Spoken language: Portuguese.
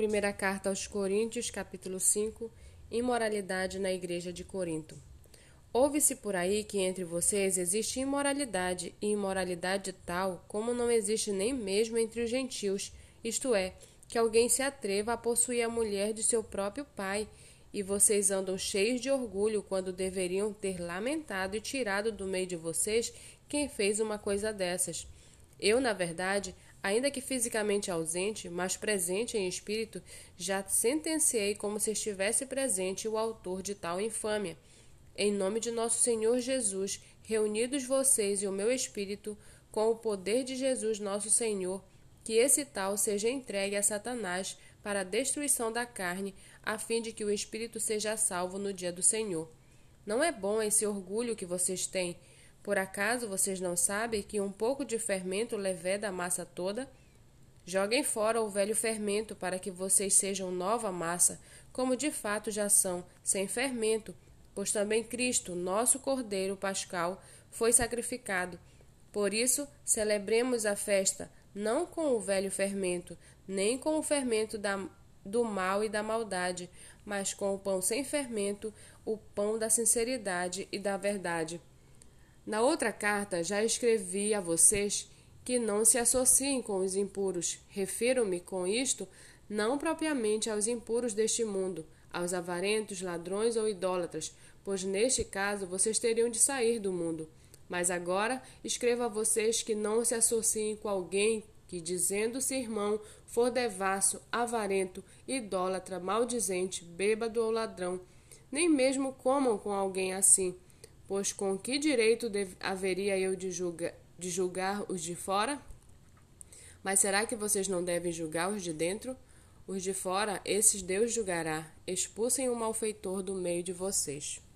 Primeira carta aos Coríntios, capítulo 5, imoralidade na igreja de Corinto. Ouve-se por aí que entre vocês existe imoralidade, e imoralidade tal como não existe nem mesmo entre os gentios, isto é, que alguém se atreva a possuir a mulher de seu próprio pai, e vocês andam cheios de orgulho quando deveriam ter lamentado e tirado do meio de vocês quem fez uma coisa dessas. Eu, na verdade, Ainda que fisicamente ausente, mas presente em espírito, já sentenciei como se estivesse presente o autor de tal infâmia. Em nome de nosso Senhor Jesus, reunidos vocês e o meu espírito, com o poder de Jesus nosso Senhor, que esse tal seja entregue a Satanás para a destruição da carne, a fim de que o espírito seja salvo no dia do Senhor. Não é bom esse orgulho que vocês têm, por acaso vocês não sabem que um pouco de fermento leveda a massa toda? Joguem fora o velho fermento para que vocês sejam nova massa, como de fato já são, sem fermento, pois também Cristo, nosso Cordeiro Pascal, foi sacrificado. Por isso, celebremos a festa não com o velho fermento, nem com o fermento da, do mal e da maldade, mas com o pão sem fermento, o pão da sinceridade e da verdade. Na outra carta já escrevi a vocês que não se associem com os impuros. Refiro-me com isto não propriamente aos impuros deste mundo, aos avarentos, ladrões ou idólatras, pois neste caso vocês teriam de sair do mundo. Mas agora escrevo a vocês que não se associem com alguém que, dizendo-se irmão, for devasso, avarento, idólatra, maldizente, bêbado ou ladrão, nem mesmo comam com alguém assim Pois com que direito haveria eu de, julga, de julgar os de fora? Mas será que vocês não devem julgar os de dentro? Os de fora, esses Deus julgará. Expulsem o malfeitor do meio de vocês.